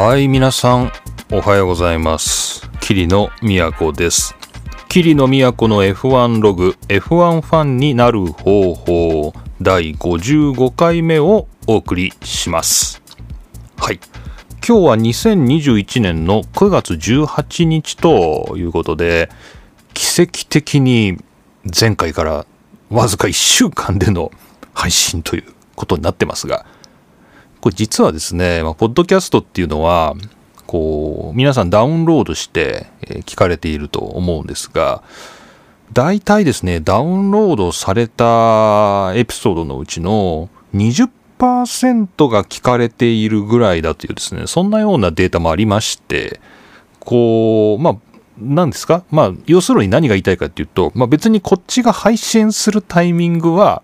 はい、皆さん、おはようございます。桐野都です。桐野都の F1 ログ、F1 ファンになる方法、第55回目をお送りします。はい。今日は2021年の9月18日ということで、奇跡的に前回からわずか1週間での配信ということになってますが、これ実はですね、まあ、ポッドキャストっていうのは、こう、皆さんダウンロードして、聞かれていると思うんですが、大体ですね、ダウンロードされたエピソードのうちの20%が聞かれているぐらいだというですね、そんなようなデータもありまして、こう、まあ、何ですか？まあ、要するに何が言いたいかっていうと、まあ別にこっちが配信するタイミングは、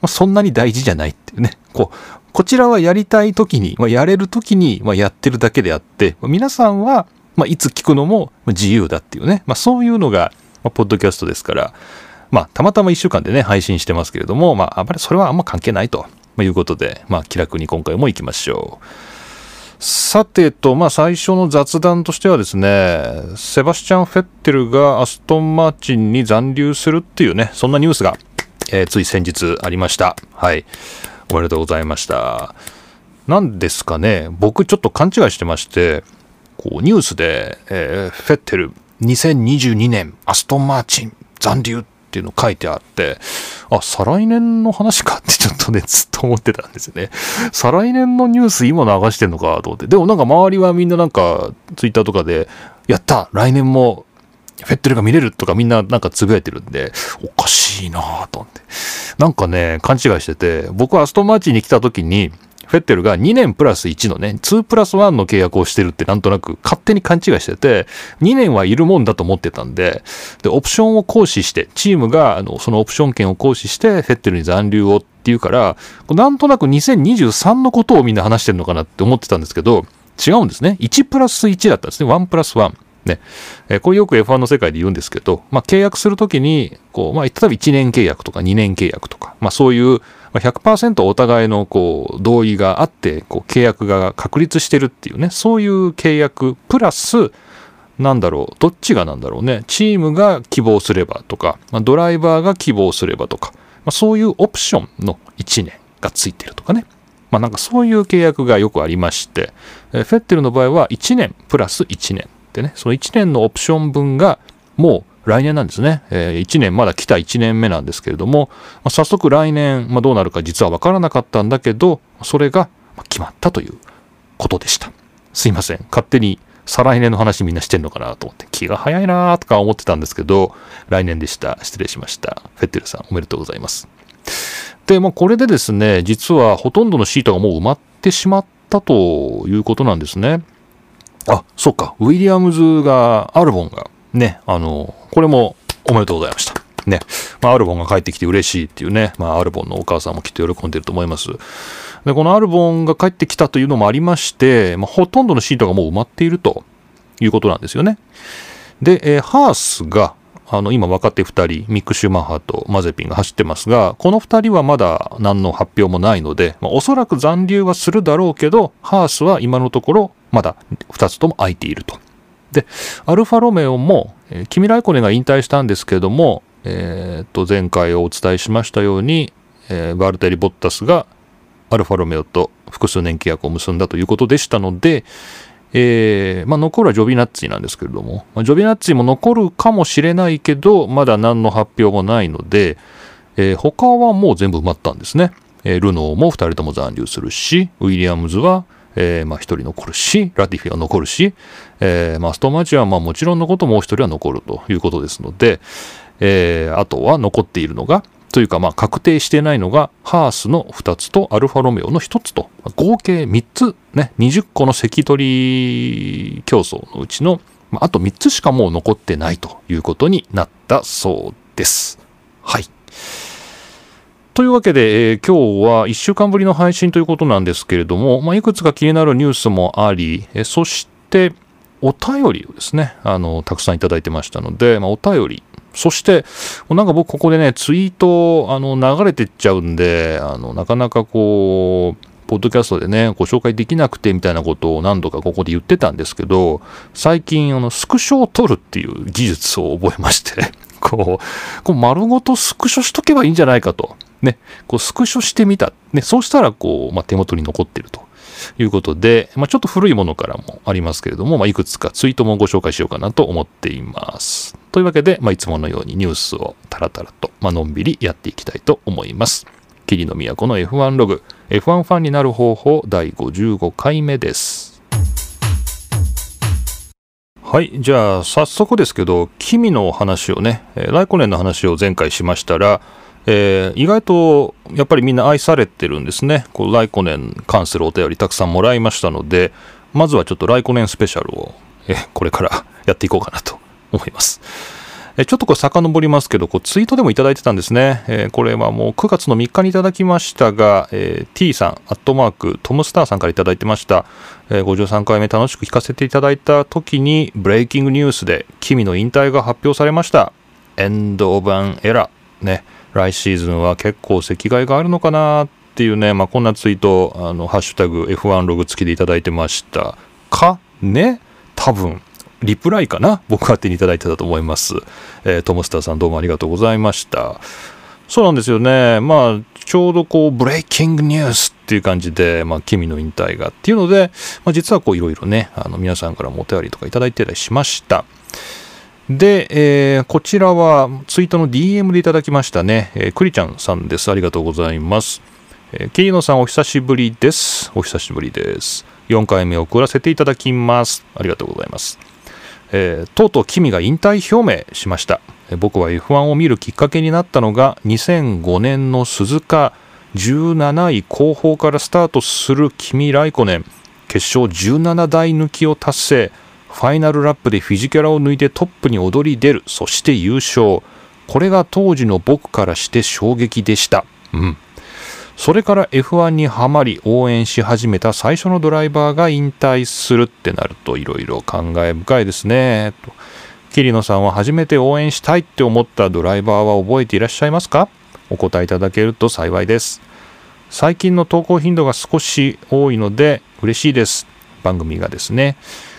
まあ、そんなに大事じゃないっていうね。こう、こちらはやりたい時に、まあ、やれる時に、まあ、やってるだけであって、まあ皆さんは、まあ、いつ聞くのも自由だっていうね。まあ、そういうのが、まあ、ポッドキャストですから、まあ、たまたま1週間でね、配信してますけれども、まあ、あまりそれはあんま関係ないということで、まあ、気楽に今回も行きましょう。さてと、まあ、最初の雑談としてはですね、セバスチャン・フェッテルがアストン・マーチンに残留するっていうね、そんなニュースが、えーつい先日ありました。はい。おめでとうございました。なんですかね、僕ちょっと勘違いしてまして、こうニュースで、えーフェッテル2022年アストン・マーチン残留っていうの書いてあって、あ、再来年の話かってちょっとね、ずっと思ってたんですよね。再来年のニュース今流してんのかと思って。でもなんか周りはみんななんかツイッターとかで、やった来年もフェッテルが見れるとかみんななんかつぶやいてるんで、おかしいなぁと思って。なんかね、勘違いしてて、僕はアストンマーチに来た時に、フェッテルが2年プラス1のね、2プラス1の契約をしてるってなんとなく勝手に勘違いしてて、2年はいるもんだと思ってたんで、で、オプションを行使して、チームがあのそのオプション権を行使して、フェッテルに残留をっていうから、なんとなく2023のことをみんな話してるのかなって思ってたんですけど、違うんですね。1プラス1だったんですね。1プラス1。ね。えーこれよく F1 の世界で言うんですけど、まあ、契約するときに、こう、まあ、例えば1年契約とか2年契約とか、まあ、そういう、ま、100%お互いの、こう、同意があって、こう、契約が確立してるっていうね、そういう契約、プラス、なんだろう、どっちがなんだろうね、チームが希望すればとか、ま、ドライバーが希望すればとか、ま、そういうオプションの1年がついてるとかね。まあ、なんかそういう契約がよくありまして、えフェッテルの場合は1年プラス1年でね、その1年のオプション分がもう来年なんですね。え1年、まだ来た1年目なんですけれども、まあ早速来年、まあ、どうなるか実は分からなかったんだけど、それが決まったということでした。すいません。勝手に再来年の話みんなしてんのかなと思って、気が早いなとか思ってたんですけど、来年でした。失礼しました。フェッテルさん、おめでとうございます。で、まあ、これでですね、実はほとんどのシートがもう埋まってしまったということなんですね。あ、そうか。ウィリアムズが、アルボンが、ね、あの、これもおめでとうございました。ね。まあ、アルボンが帰ってきて嬉しいっていうね、まあ、アルボンのお母さんもきっと喜んでると思います。で、このアルボンが帰ってきたというのもありまして、まあ、ほとんどのシートがもう埋まっているということなんですよね。で、えーハースが、あの、今若手2人、ミック・シューマッハとマゼピンが走ってますが、この2人はまだ何の発表もないので、まあ、おそらく残留はするだろうけど、ハースは今のところまだ2つとも空いていると。で、アルファロメオも、えーキミライコネが引退したんですけども、えーと、前回お伝えしましたように、えーバルテリ・ボッタスがアルファロメオと複数年契約を結んだということでしたので、えーまあ、残るはジョビナッツィなんですけれども、まあ、ジョビナッツィも残るかもしれないけど、まだ何の発表もないので、えー他はもう全部埋まったんですね。えールノーも2人とも残留するし、ウィリアムズは、えーまあ、1人残るし、ラティフィは残るし、えーまあ、ストマチはまあもちろんのこともう1人は残るということですので、えーあとは残っているのが、というかまあ確定してないのが、ハースの2つとアルファロメオの1つと、合計3つ、ね、20個の関取競争のうちの、まああと3つしかもう残ってないということになったそうです。はい。というわけで、えー今日は1週間ぶりの配信ということなんですけれども、まあ、いくつか気になるニュースもあり、えーそしてお便りをですね、あの、たくさんいただいてましたので、まあ、お便り、そして、なんか僕ここでね、ツイート、あの、流れてっちゃうんで、あの、なかなかこう、ポッドキャストでね、ご紹介できなくてみたいなことを何度かここで言ってたんですけど、最近、あの、スクショを撮るっていう技術を覚えましてこう、こう丸ごとスクショしとけばいいんじゃないかと。ね、こうスクショしてみた。ね、そうしたら、こう、まあ、手元に残ってると。いうことで、まあ、ちょっと古いものからもありますけれども、まあ、いくつかツイートもご紹介しようかなと思っています。というわけで、まあ、いつものようにニュースをタラタラと、まあのんびりやっていきたいと思います。霧の都の F1 ログ F1 ファンになる方法第55回目ですはいじゃあ早速ですけど君の話をね、えー、ライコネンの話を前回しましたら、えー、意外とやっぱりみんな愛されてるんですねこうライコネン関するお便りたくさんもらいましたのでまずはちょっとライコネンスペシャルを、えー、これから やっていこうかなと思いますえちょっとこれ遡りますけど、こうツイートでもいただいてたんですね。えー、これはもう9月の3日にいただきましたが、えー、T さん、アットマーク、トムスターさんからいただいてました。えー、53回目楽しく聞かせていただいた時に、ブレイキングニュースで、君の引退が発表されました。エンド・オブ・アン・エラー。ね、来シーズンは結構席替えがあるのかなっていうね、まあ、こんなツイート、あの、ハッシュタグ F1 ログ付きでいただいてました。か？ね？多分。リプライかな？僕勝手にいただいてたと思います。えー、トムスターさんどうもありがとうございました。そうなんですよね。まあ、ちょうどこう、ブレイキングニュースっていう感じで、まあ、君の引退がっていうので、まあ、実はこう、いろいろね、あの、皆さんからもお便りとかいただいてたりしました。で、えー、こちらはツイートの DM でいただきましたね。えー、クリちゃんさんです。ありがとうございます。えー、キリノさんお久しぶりです。お久しぶりです。4回目送らせていただきます。ありがとうございます。えー、とうとう君が引退表明しました、僕は F1 を見るきっかけになったのが2005年の鈴鹿17位後方からスタートする君ライコネン決勝17台抜きを達成ファイナルラップでフィジキャラを抜いてトップに躍り出るそして優勝これが当時の僕からして衝撃でしたうんそれから F1 にはまり応援し始めた最初のドライバーが引退するってなるといろいろ感慨深いですね。と桐野さんは初めて応援したいって思ったドライバーは覚えていらっしゃいますか？お答えいただけると幸いです。最近の投稿頻度が少し多いので嬉しいです。番組がですね。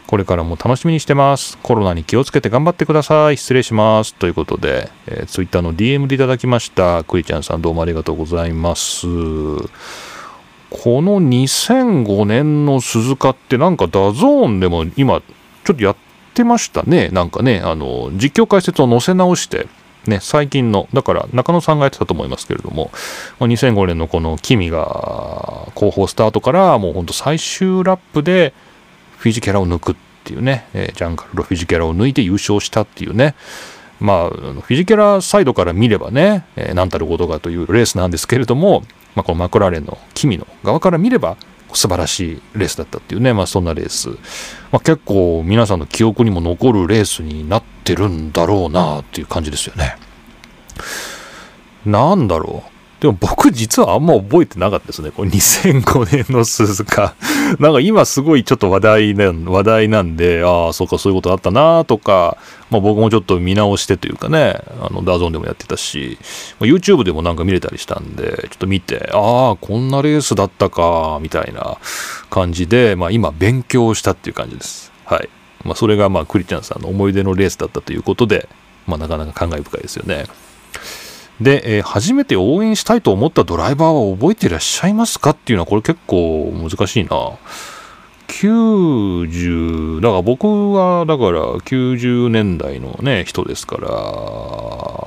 これからも楽しみにしてます。コロナに気をつけて頑張ってください。失礼します。ということで、えー、Twitter の DM でいただきました。クリちゃんさんどうもありがとうございます。この2005年の鈴鹿ってなんかダゾーンでも今ちょっとやってましたね。なんかね、あの、実況解説を載せ直して、ね、最近の、だから中野さんがやってたと思いますけれども、2005年のこの君が後方スタートからもうほんと最終ラップで、フィジキャラを抜くっていうね、えジャンカルロ・フィジキャラを抜いて優勝したっていうね、まあ、フィジキャラサイドから見ればね、えー、何たることかというレースなんですけれども、まあ、このマクラーレンの君の側から見れば素晴らしいレースだったっていうね、まあ、そんなレース、まあ、結構皆さんの記憶にも残るレースになってるんだろうなっていう感じですよね。なんだろう。でも僕実はあんま覚えてなかったですね。これ2005年の鈴鹿。なんか今すごいちょっと話題な話題なんで、ああ、そうかそういうことあったなとか、まあ僕もちょっと見直してというかね、あのダゾーンでもやってたし、YouTube でもなんか見れたりしたんで、ちょっと見て、ああ、こんなレースだったか、みたいな感じで、まあ今勉強したっていう感じです。はい。まあそれがまあクリちゃんさんの思い出のレースだったということで、まあなかなか感慨深いですよね。で、えー、初めて応援したいと思ったドライバーは覚えていらっしゃいますかっていうのはこれ結構難しいな。90、だから僕はだから90年代のね、人ですから、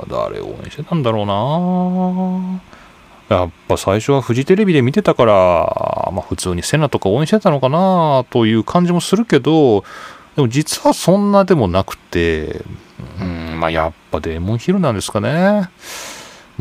誰を応援してたんだろうな。やっぱ最初はフジテレビで見てたから、まあ普通にセナとか応援してたのかなという感じもするけど、でも実はそんなでもなくて、うん、まあやっぱデーモンヒルなんですかね。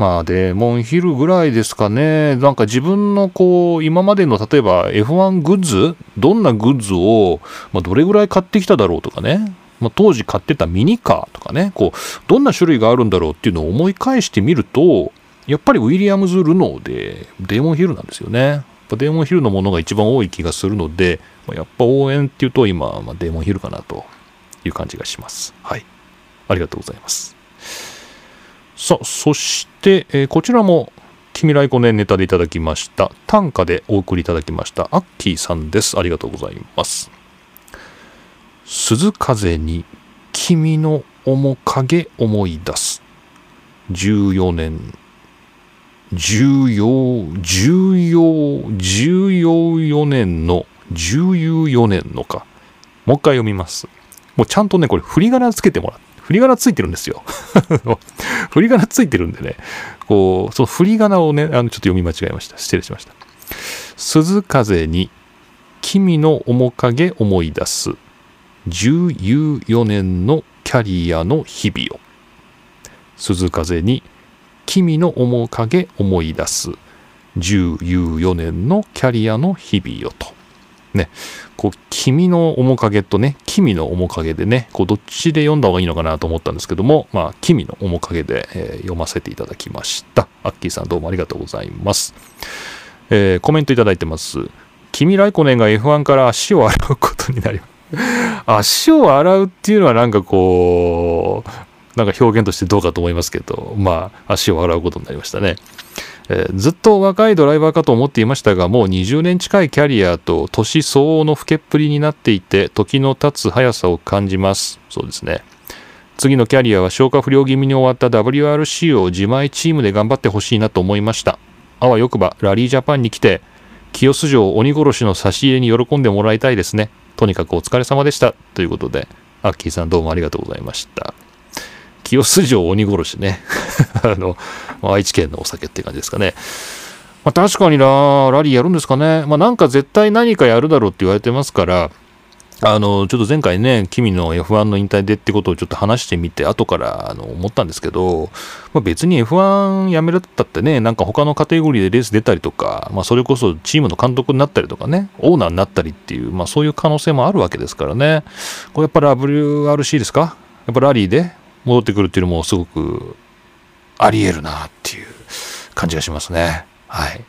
まあ、デーモンヒルぐらいですかね。なんか自分のこう、今までの例えば F1 グッズどんなグッズを、まあ、どれぐらい買ってきただろうとかね。まあ、当時買ってたミニカーとかね。こう、どんな種類があるんだろうっていうのを思い返してみると、やっぱりウィリアムズ・ルノーでデーモンヒルなんですよね。デーモンヒルのものが一番多い気がするので、やっぱ応援っていうと今、ま、デーモンヒルかなという感じがします。はい。ありがとうございます。さあ、そして、えー、こちらも君来5年ネタでいただきました。短歌でお送りいただきました。アッキーさんです。ありがとうございます。鈴風に君の面影思い出す。14年。重要重要重要4年の重要4年のか。もう一回読みます。もうちゃんとねこれ振り仮名つけてもらって。振り仮名ついてるんですよ。振り仮名ついてるんでね。こうその振り仮名をねあのちょっと読み間違えました。失礼しました。鈴風に君の面影思い出す。14年のキャリアの日々を。鈴風に君の面影思い出す。14年のキャリアの日々よと。ねこう君の面影とね君の面影でねこうどっちで読んだ方がいいのかなと思ったんですけどもまあ君の面影で、えー、読ませていただきました。アッキーさんどうもありがとうございます、えー、コメントいただいてます。君ライコネンが F1 から足を洗うことになります。足を洗うっていうのはなんかこうなんか表現としてどうかと思いますけどまあ足を洗うことになりましたね、えー、ずっと若いドライバーかと思っていましたがもう20年近いキャリアと年相応の老けっぷりになっていて時の経つ速さを感じますそうですね次のキャリアは消化不良気味に終わった WRC を自前チームで頑張ってほしいなと思いましたあわよくばラリージャパンに来て清洲城鬼殺しの差し入れに喜んでもらいたいですねとにかくお疲れ様でした。ということで、アッキーさんどうもありがとうございました。清洲城鬼殺しね。あの、愛知県のお酒って感じですかね。まあ、確かにな、ラリーやるんですかね。まあ、なんか絶対何かやるだろうって言われてますから、あの、ちょっと前回ね、君の F1 の引退でってことをちょっと話してみて、後からあの思ったんですけど、まあ、別に F1 やめるったってね、なんか他のカテゴリーでレース出たりとか、まあ、それこそチームの監督になったりとかね、オーナーになったりっていう、まあ、そういう可能性もあるわけですからね。これやっぱり WRC ですか？やっぱラリーで戻ってくるっていうのもすごくありえるなっていう感じがしますね。はい。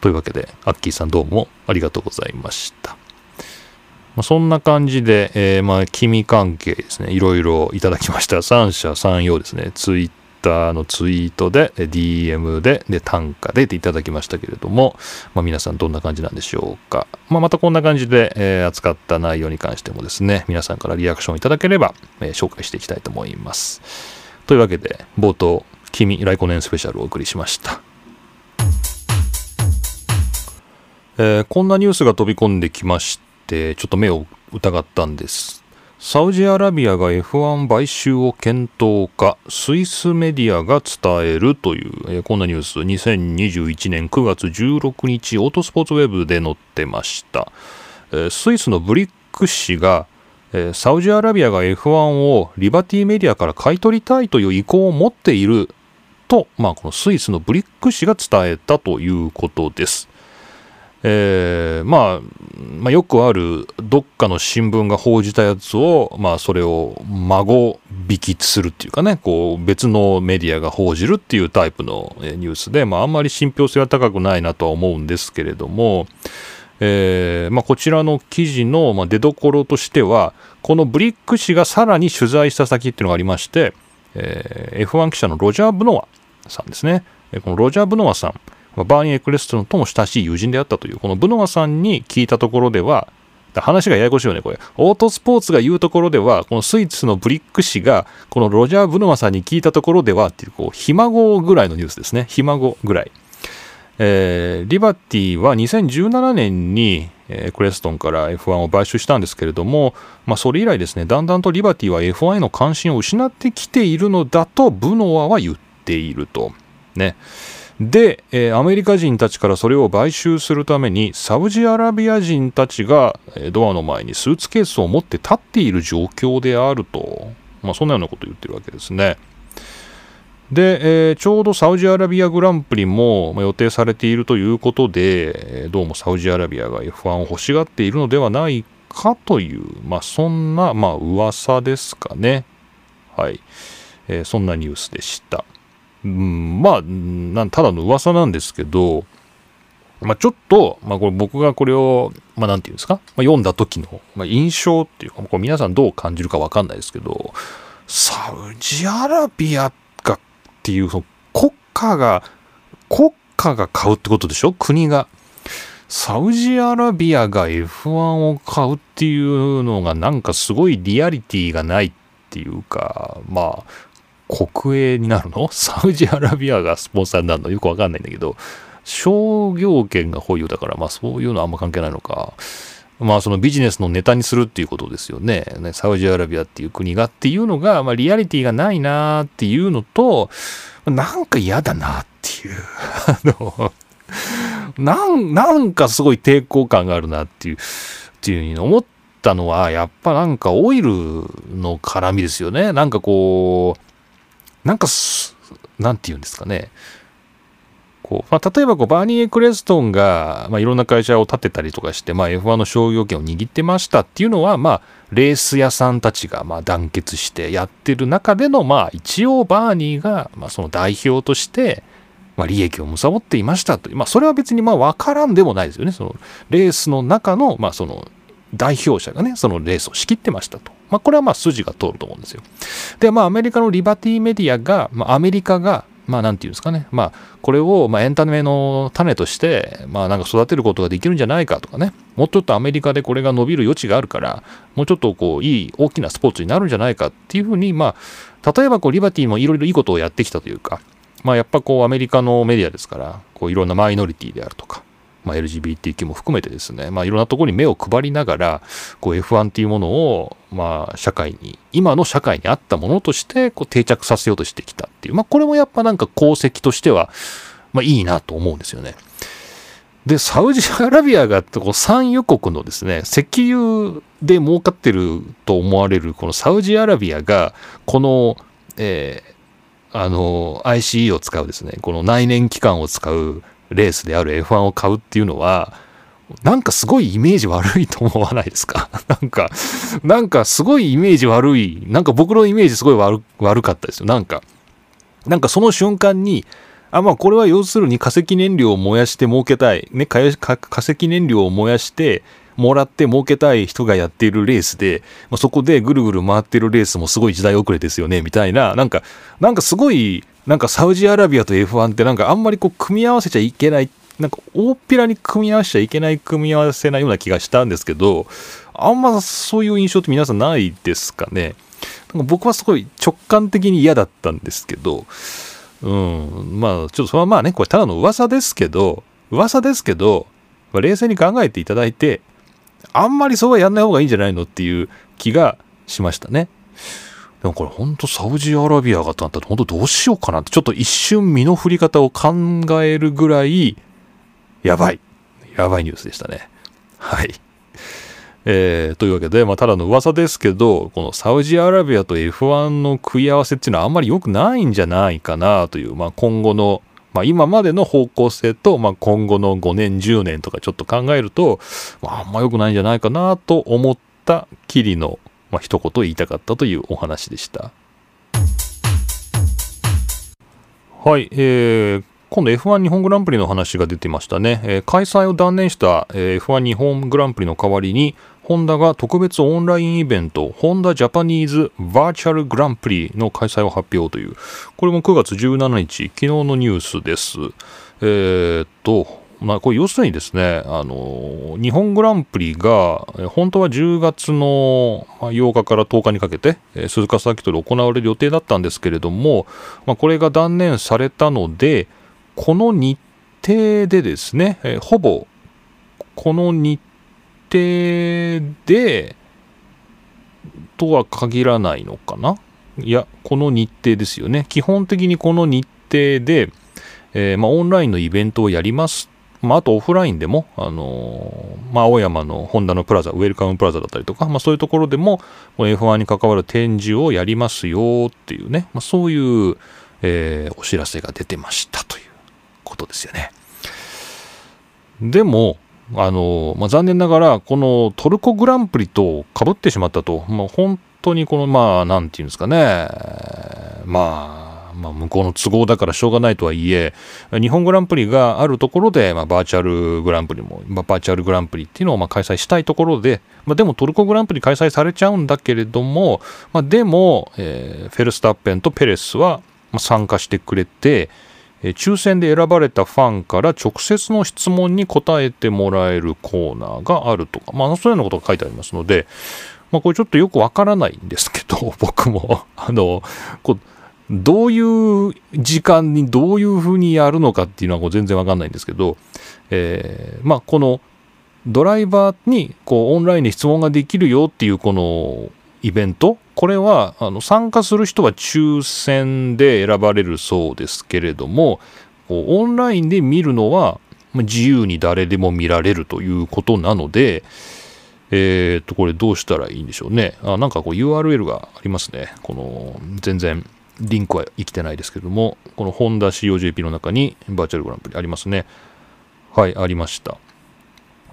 というわけで、アッキーさんどうもありがとうございました。まあ、そんな感じで、えー、まあ、君関係ですね、いろいろいただきました。三者三様ですね、ツイッターのツイートで、DM で、で、単価でいただきましたけれども、まあ、皆さんどんな感じなんでしょうか。まあ、またこんな感じで、えー、扱った内容に関してもですね、皆さんからリアクションいただければ、えー、紹介していきたいと思います。というわけで、冒頭、君、来年スペシャルをお送りしました。えー、こんなニュースが飛び込んできまし。てちょっと目を疑ったんですサウジアラビアが F1 買収を検討かスイスメディアが伝えるという、えー、こんなニュース。2021年9月16日オートスポーツウェブで載ってました、えー、スイスのブリック氏が、えー、サウジアラビアが F1 をリバティメディアから買い取りたいという意向を持っていると、まあ、このスイスのブリック氏が伝えたということです。えー、まあ、まあ、よくあるどっかの新聞が報じたやつを、まあ、それを孫引きするっていうかねこう別のメディアが報じるっていうタイプのニュースで、まあ、あんまり信憑性は高くないなとは思うんですけれども、えーまあ、こちらの記事のま出どころとしてはこのブリック氏がさらに取材した先っていうのがありまして、えー、F1 記者のロジャー・ブノワさんですね。このロジャー・ブノワさん。バーニー・エクレストンとも親しい友人であったという、このブノワさんに聞いたところでは、話がややこしいよね、これ。オートスポーツが言うところでは、このスイーツのブリック氏が、このロジャー・ブノワさんに聞いたところでは、っていう、こう、ひ孫ぐらいのニュースですね。ひ孫ぐらい。えー、リバティは2017年に、えー、クレストンから F1 を買収したんですけれども、まあ、それ以来ですね、だんだんとリバティは F1 への関心を失ってきているのだと、ブノワは言っていると。ね。で、えー、アメリカ人たちからそれを買収するためにサウジアラビア人たちがドアの前にスーツケースを持って立っている状況であると、まあ、そんなようなことを言ってるわけですね。で、えー、ちょうどサウジアラビアグランプリも予定されているということで、どうもサウジアラビアが F1 を欲しがっているのではないかという、まあ、そんな、まあ、噂ですかね。はい、えー、そんなニュースでした。うん、まあなただの噂なんですけど、まあ、ちょっと、まあ、これ僕がこれを、まあ、なんていうんですか、まあ、読んだ時の、まあ、印象っていうか、これ皆さんどう感じるかわかんないですけど、サウジアラビアがっていう、その国家が国家が買うってことでしょ？国が。サウジアラビアが F1 を買うっていうのがなんかすごいリアリティがないっていうか、まあ、国営になるの？サウジアラビアがスポンサーになるの？よくわかんないんだけど、商業権が保有だから、まあそういうのはあんま関係ないのか。まあそのビジネスのネタにするっていうことですよね。ねサウジアラビアっていう国がっていうのが、まあリアリティがないなっていうのと、なんか嫌だなっていう。あのなん、なんかすごい抵抗感があるなっていう、っていうふうに思ったのは、やっぱなんかオイルの絡みですよね。なんかこう、なんか、なんて言うんですかね。こうまあ、例えばこうバーニー・エクレストンが、まあ、いろんな会社を建てたりとかして、まあ、F1 の商業権を握ってましたっていうのは、まあ、レース屋さんたちがまあ団結してやってる中での、まあ、一応バーニーがまあその代表として、まあ、利益を貪っていましたという、まあ、それは別にまあ分からんでもないですよね。そのレースの中の、まあ、その代表者がね、そのレースを仕切ってましたと。まあ、これはまあ筋が通ると思うんですよ。で、まあ、アメリカのリバティメディアが、まあ、アメリカが、まあ、なんていうんですかね。まあ、これを、まあ、エンタメの種として、まあ、なんか育てることができるんじゃないかとかね。もうちょっとアメリカでこれが伸びる余地があるから、もうちょっとこう、いい、大きなスポーツになるんじゃないかっていうふうに、まあ、例えばこう、リバティもいろいろいいことをやってきたというか、まあ、やっぱこう、アメリカのメディアですから、こう、いろんなマイノリティであるとか、まあ、LGBTQ も含めてですね、まあ、いろんなところに目を配りながら、こう F1 っていうものを、まあ、社会に、今の社会に合ったものとして、こう定着させようとしてきたっていう、まあ、これもやっぱなんか功績としては、まあ、いいなと思うんですよね。で、サウジアラビアがこう産油国のですね、石油で儲かってると思われるこのサウジアラビアが、この、えー、あの、ICE を使うですね、この内燃機関を使うレースである F1 を買うっていうのは、なんかすごいイメージ悪いと思わないですか？なんか、なんかすごいイメージ悪い、なんか僕のイメージすごい悪悪かったですよ。なんか、なんかその瞬間に、あ、まあこれは要するに化石燃料を燃やして儲けたい。ね、化石燃料を燃やして、もらって儲けたい人がやっているレースで、まあ、そこでぐるぐる回ってるレースもすごい時代遅れですよね、みたいな、なんか、なんかすごいなんかサウジアラビアと F1 ってなんかあんまりこう組み合わせちゃいけない、なんか大っぴらに組み合わせちゃいけない組み合わせなような気がしたんですけど、あんまそういう印象って皆さんないですかね。なんか僕はすごい直感的に嫌だったんですけど、うん、まあちょっとそれはまあね、これただの噂ですけど、噂ですけど、冷静に考えていただいて、あんまりそうはやんない方がいいんじゃないのっていう気がしましたね。でもこれ本当サウジアラビアがとなったら本当どうしようかなってちょっと一瞬身の振り方を考えるぐらいやばい。やばいニュースでしたね。はい。えー、というわけで、まあ、ただの噂ですけど、このサウジアラビアと F1 の食い合わせっていうのはあんまり良くないんじゃないかなという、まあ、今後の、まあ、今までの方向性と、まあ、今後の5年、10年とかちょっと考えると、まあ、あんま良くないんじゃないかなと思ったきりのまあ、一言言いたかったというお話でした。はい、えー、今度 F1 日本グランプリの話が出てましたね。えー、開催を断念した、え、F1 日本グランプリの代わりに、ホンダが特別オンラインイベント、ホンダジャパニーズバーチャルグランプリの開催を発表という、これも9月17日、昨日のニュースです。えー、っと、まあ、これ要するにですね、あの、日本グランプリが、本当は10月の8日から10日にかけて、鈴鹿サーキットで行われる予定だったんですけれども、まあ、これが断念されたので、この日程でですね、ほぼ、この日程程で、とは限らないのかな？いや、この日程ですよね。基本的にこの日程で、えー、まあ、オンラインのイベントをやりますまあ、あとオフラインでも、あのー、まあ、青山のホンダのプラザ、ウェルカムプラザだったりとか、まあ、そういうところでも、F1 に関わる展示をやりますよっていうね、まあ、そういう、えー、お知らせが出てましたということですよね。でも、あの、まあ、残念ながら、このトルコグランプリとかぶってしまったと、まあ、本当にこの、まあ、なんていうんですかね、まあ、まあ、向こうの都合だからしょうがないとはいえ、日本グランプリがあるところで、まあ、バーチャルグランプリも、まあ、バーチャルグランプリっていうのをまあ開催したいところで、まあ、でもトルコグランプリ開催されちゃうんだけれども、まあ、でも、えー、フェルスタッペンとペレスは参加してくれて、え抽選で選ばれたファンから直接の質問に答えてもらえるコーナーがあるとか、まあ、そういうようなことが書いてありますので、まあ、これちょっとよくわからないんですけど、僕も、あの、こう、どういう時間にどういうふうにやるのかっていうのはこう全然わかんないんですけど、えーまあ、このドライバーにこうオンラインで質問ができるよっていうこのイベントこれはあの参加する人は抽選で選ばれるそうですけれどもオンラインで見るのは自由に誰でも見られるということなので、えー、とこれどうしたらいいんでしょうね。あなんかこう URL がありますね。この全然リンクは生きてないですけどもこのホンダ COJP の中にバーチャルグランプリありますね。はいありました。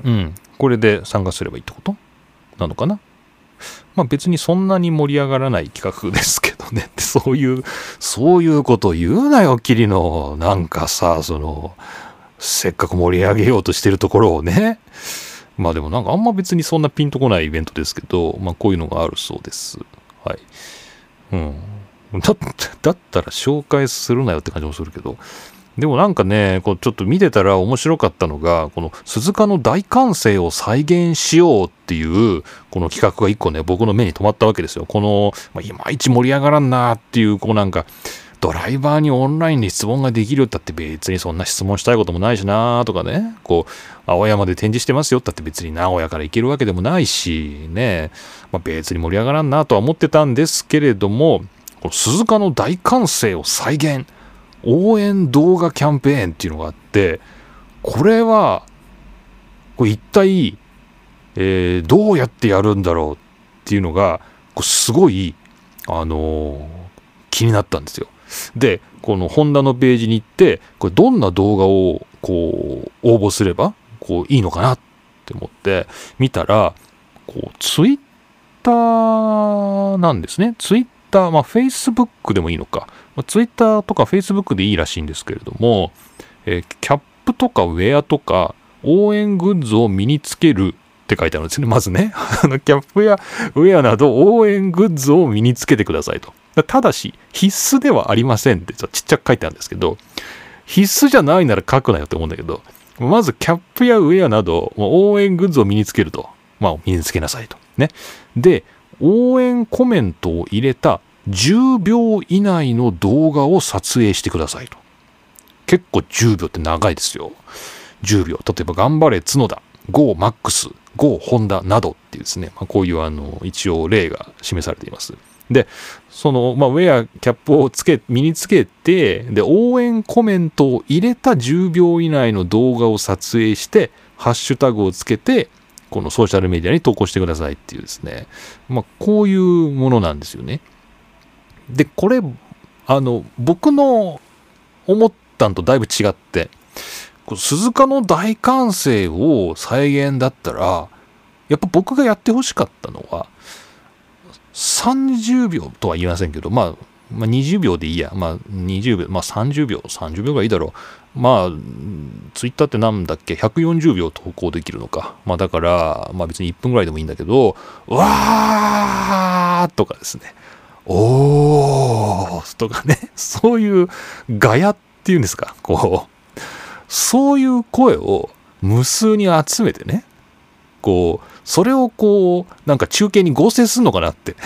うん。これで参加すればいいってこと？なのかな？まあ別にそんなに盛り上がらない企画ですけどね。っ てそういうそういうこと言うなよキリのなんかさそのせっかく盛り上げようとしてるところをね。まあでもなんかあんま別にそんなピンとこないイベントですけどまあこういうのがあるそうです。はい。うん。だだったら紹介するなよって感じもするけど。でもなんかね、こうちょっと見てたら面白かったのが、この鈴鹿の大歓声を再現しようっていう、この企画が一個ね、僕の目に留まったわけですよ。この、まあ、いまいち盛り上がらんなっていう、こうなんか、ドライバーにオンラインで質問ができるよったって別にそんな質問したいこともないしなとかね、こう、青山で展示してますよったって別に名古屋から行けるわけでもないし、ね、まあ、別に盛り上がらんなとは思ってたんですけれども、この鈴鹿の大歓声を再現。応援動画キャンペーンっていうのがあって、これは、これ一体、えーどうやってやるんだろうっていうのが、すごい、あのー気になったんですよ。で、このホンダのページに行って、これどんな動画をこう応募すればこういいのかなって思って見たら、こうツイッターなんですね。ツイッター、まあ Facebook でもいいのか。まあ、ツイッターとか Facebook でいいらしいんですけれども、えーキャップとかウェアとか応援グッズを身につけるって書いてあるんですね。まずね。あのキャップやウェアなど応援グッズを身につけてくださいと。ただし、必須ではありませんってちっちゃく書いてあるんですけど、必須じゃないなら書くなよって思うんだけど、まずキャップやウェアなど応援グッズを身につけると。まあ、身につけなさいと。ね。で、応援コメントを入れた10秒以内の動画を撮影してくださいと。結構10秒って長いですよ。10秒。例えば、頑張れ角田、GOMAX、GO ホンダなどっていうですね、まあ、こういうあの、一応例が示されています。で、その、まあ、ウェア、キャップをつけ、身につけて、で、応援コメントを入れた10秒以内の動画を撮影して、ハッシュタグをつけて、このソーシャルメディアに投稿してくださいっていうですね、まあ、こういうものなんですよね。で、これ、あの、僕の思ったんとだいぶ違って、こう鈴鹿の大歓声を再現だったら、やっぱ僕がやってほしかったのは、30秒とは言いませんけど、まあ、まあ、20秒でいいや。まあ、20秒、まあ30秒、30秒がいいだろう。まあ、ツイッターってなんだっけ ?140 秒投稿できるのか。まあだから、まあ別に1分ぐらいでもいいんだけど、わーとかですね。おーとかね。そういうガヤっていうんですか？こう、そういう声を無数に集めてね。こう、それをこう、なんか中継に合成するのかなって。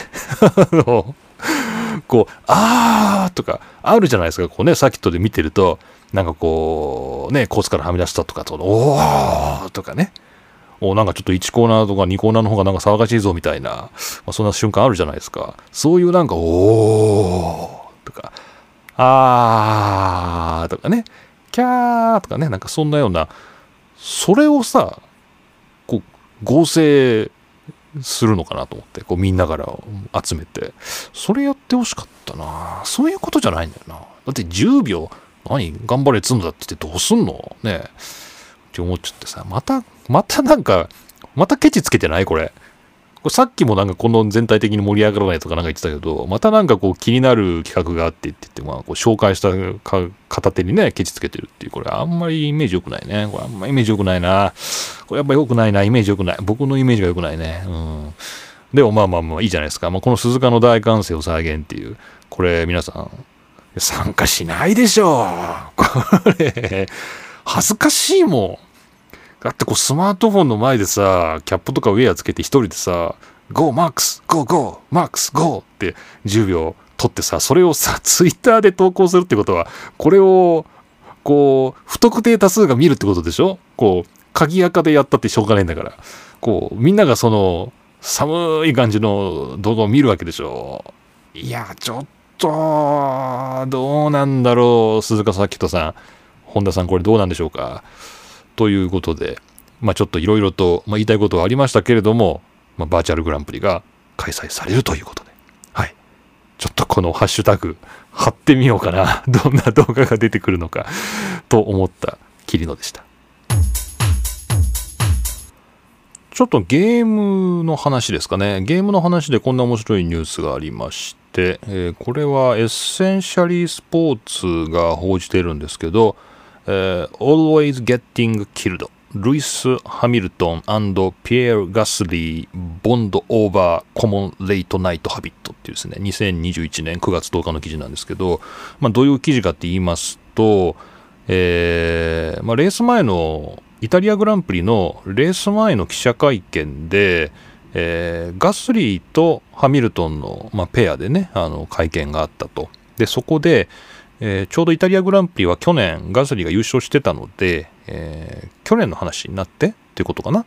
こう、あーとか、あるじゃないですか。こうね、サーキットで見てると、なんかこう、ね、コースからはみ出したとかと、おーとかね。おなんかちょっと1コーナーとか2コーナーの方がなんか騒がしいぞみたいな、まあ、そんな瞬間あるじゃないですか。そういうなんか、おーとか、あーとかね、キャーとかね、なんかそんなような、それをさ、こう、合成するのかなと思って、こうみんなから集めて、それやってほしかったな。そういうことじゃないんだよな。だって10秒、何頑張れ積んだって言ってどうすんの？ねって思っちゃってさ、また、またなんか、またケチつけてない？これ。これさっきもなんかこの全体的に盛り上がらないとかなんか言ってたけど、またなんかこう気になる企画があってって言って、まあこう紹介したか片手にね、ケチつけてるっていう、これあんまりイメージ良くないね。これあんまイメージ良くないな。これやっぱ良くないな。イメージ良くない。僕のイメージが良くないね。うん。でもまあまあまあいいじゃないですか。まあ、この鈴鹿の大歓声を再現っていう、これ皆さん、参加しないでしょうこれ、恥ずかしいもん。だってこうスマートフォンの前でさ、キャップとかウェアつけて一人でさ、GO マックス !GO GO! マックス GO! って10秒撮ってさ、それをさ、ツイッターで投稿するってことは、これを、こう、不特定多数が見るってことでしょ？こう、鍵垢でやったってしょうがないんだから。こう、みんながその、寒い感じの動画を見るわけでしょ？いや、ちょっと、どうなんだろう、鈴鹿咲人さん。本田さん、これどうなんでしょうか？ということで、まあちょっといろいろと、まあ、言いたいことはありましたけれども、まあ、バーチャルグランプリが開催されるということで、はい。ちょっとこのハッシュタグ貼ってみようかな。どんな動画が出てくるのかと思った桐野でした。ちょっとゲームの話ですかね。ゲームの話でこんな面白いニュースがありまして、えー、これはエッセンシャリースポーツが報じているんですけど、Always Getting Killed ルイス・ハミルトンピエール・ガスリー・ボンド・オーバー・コモン・レイト・ナイト・ハビットっていうですね、2021年9月10日の記事なんですけど、まあ、どういう記事かって言いますと、えーまあ、レース前のイタリアグランプリのレース前の記者会見で、えー、ガスリーとハミルトンの、まあ、ペアでね、あの会見があったと。で、そこで、えー、ちょうどイタリアグランプリは去年ガスリーが優勝してたので、えー、去年の話になってっていうことかな。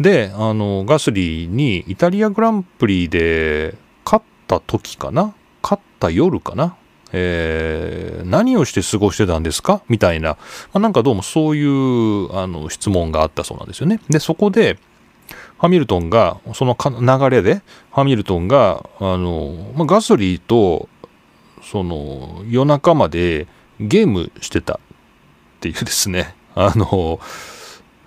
で、あの、ガスリーにイタリアグランプリで勝った時かな勝った夜かなえー、何をして過ごしてたんですか？みたいな、まあ、なんかどうもそういうあの質問があったそうなんですよね。で、そこで、ハミルトンが、その流れで、ハミルトンが、あの、まあ、ガソリーとその夜中までゲームしてたっていうですね。あの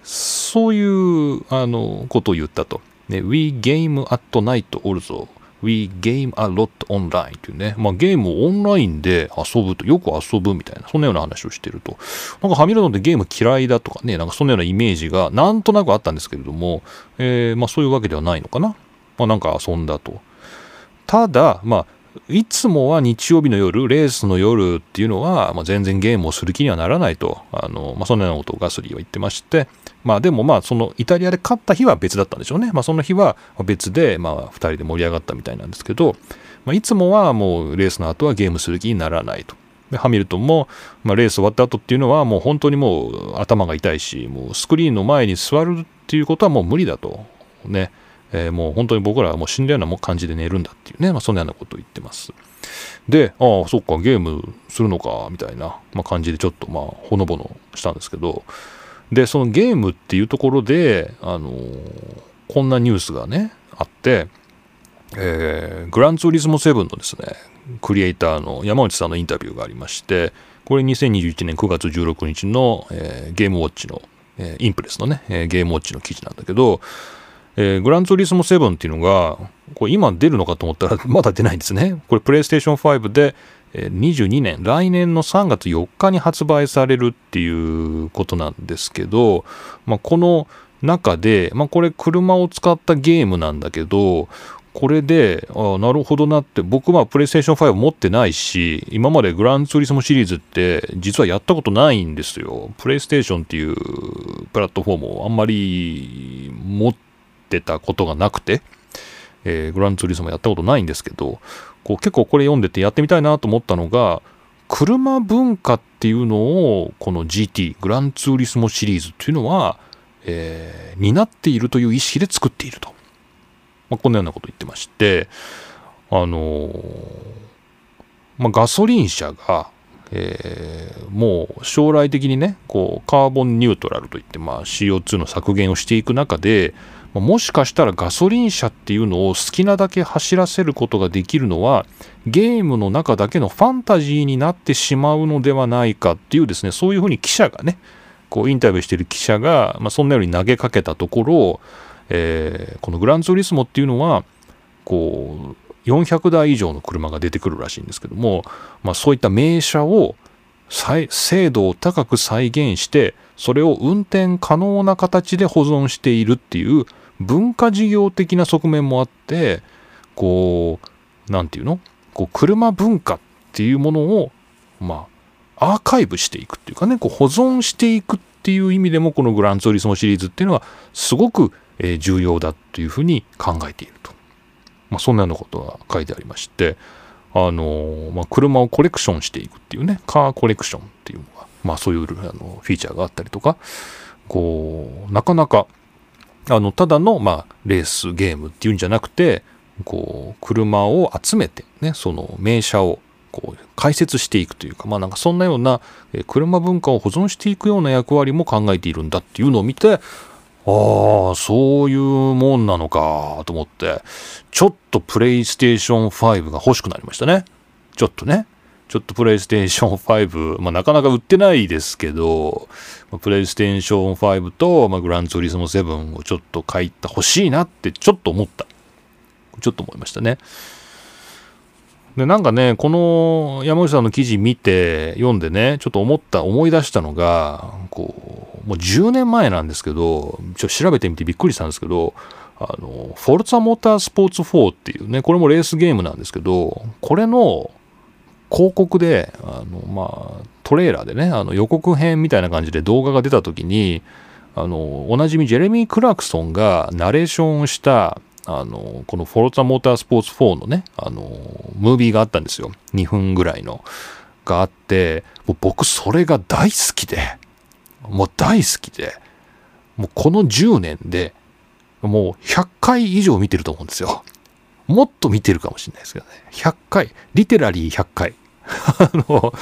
そういうあのことを言ったと、ね、We game at night also. We game a lot online というね、まあ、ゲームをオンラインで遊ぶと、よく遊ぶみたいな、そんなような話をしてると。なんかハミルトンってゲーム嫌いだとかね、なんかそんなようなイメージがなんとなくあったんですけれども、えー、まあそういうわけではないのかな。まあなんか遊んだと。ただ、まあいつもは日曜日の夜、レースの夜っていうのは、まあ、全然ゲームをする気にはならないと、あのまあ、そんなようなことをガスリーは言ってまして、まあ、でもまあそのイタリアで勝った日は別だったんでしょうね。まあ、その日は別で、まあ、2人で盛り上がったみたいなんですけど、まあ、いつもはもうレースの後はゲームする気にならないと。でハミルトンも、まあ、レース終わった後っていうのはもう本当にもう頭が痛いし、もうスクリーンの前に座るっていうことはもう無理だと。ね。えー、もう本当に僕らはもう死んだような感じで寝るんだっていうね、まあ、そんなようなことを言ってます。で、ああ、そっか、ゲームするのか、みたいな、まあ、感じでちょっと、まあ、ほのぼのしたんですけど、で、そのゲームっていうところで、あのー、こんなニュースがね、あって、えー、グランツーリスモ7のですね、クリエイターの山内さんのインタビューがありまして、これ2021年9月16日の、えー、ゲームウォッチの、えー、インプレスのね、えー、ゲームウォッチの記事なんだけど、えー、グランツーリスモ7っていうのが、これ今出るのかと思ったら まだ出ないんですね。これプレイステーション5で22年、来年の3月4日に発売されるっていうことなんですけど、まあ、この中で、まあ、これ車を使ったゲームなんだけど、これで、あなるほどなって、僕はプレイステーション5持ってないし、今までグランツーリスモシリーズって実はやったことないんですよ。プレイステーションっていうプラットフォームをあんまり持ってたことがなくて、えー、グランツーリスモやったことないんですけど、こう結構これ読んでてやってみたいなと思ったのが、車文化っていうのを、この GT、グランツーリスモシリーズっていうのは、えー、担っているという意識で作っていると。まあ、こんなようなこと言ってまして、あのー、まあ、ガソリン車が、えー、もう将来的にね、こう、カーボンニュートラルといって、まあ、CO2 の削減をしていく中で、もしかしたらガソリン車っていうのを好きなだけ走らせることができるのはゲームの中だけのファンタジーになってしまうのではないかっていうですねそういうふうに記者がねこうインタビューしてる記者が、まあ、そんなように投げかけたところ、えー、このグランツーリスモっていうのはこう400台以上の車が出てくるらしいんですけども、まあ、そういった名車を精度を高く再現してそれを運転可能な形で保存しているっていう文化事業的な側面もあって、こう、なんていうの？こう、車文化っていうものをまあ、アーカイブしていくっていうかね、こう保存していくっていう意味でも、このグランツーリスモシリーズっていうのは、すごく、重要だというふうに考えていると。まあ、そんなようなことが書いてありまして、あのまあ、車をコレクションしていくっていうね、カーコレクションっていうのが、まあ、そういうあのフィーチャーがあったりとか、こう、なかなか、あの、ただの、まあ、レースゲームっていうんじゃなくて、こう、車を集めて、ね、その名車を、こう、解説していくというか、まあなんかそんなような、え車文化を保存していくような役割も考えているんだっていうのを見て、ああ、そういうもんなのかと思って、ちょっとプレイステーション5が欲しくなりましたね。ちょっとね。ちょっとプレイステーション5、まあ、なかなか売ってないですけど、まあプレイステーション5と、まあ、グランツーリスモ7をちょっと書いて欲しいなってちょっと思った。ちょっと思いましたね。で、なんかね、この山口さんの記事見て、読んでね、ちょっと思った、思い出したのが、こう、もう10年前なんですけど、ちょっと調べてみてびっくりしたんですけど、あの、フォルツァモータースポーツ4っていうね、これもレースゲームなんですけど、これの広告で、あの、まあ、トレーラーでね、あの予告編みたいな感じで動画が出た時に、あの、おなじみジェレミー・クラクソンがナレーションをしたあの、このフォルツァモータースポーツ4のね、あの、ムービーがあったんですよ。2分ぐらいの。があって、もう僕それが大好きで、もう大好きで、もうこの10年で、もう100回以上見てると思うんですよ。もっと見てるかもしれないですけどね。100回、リテラリー100回。あの、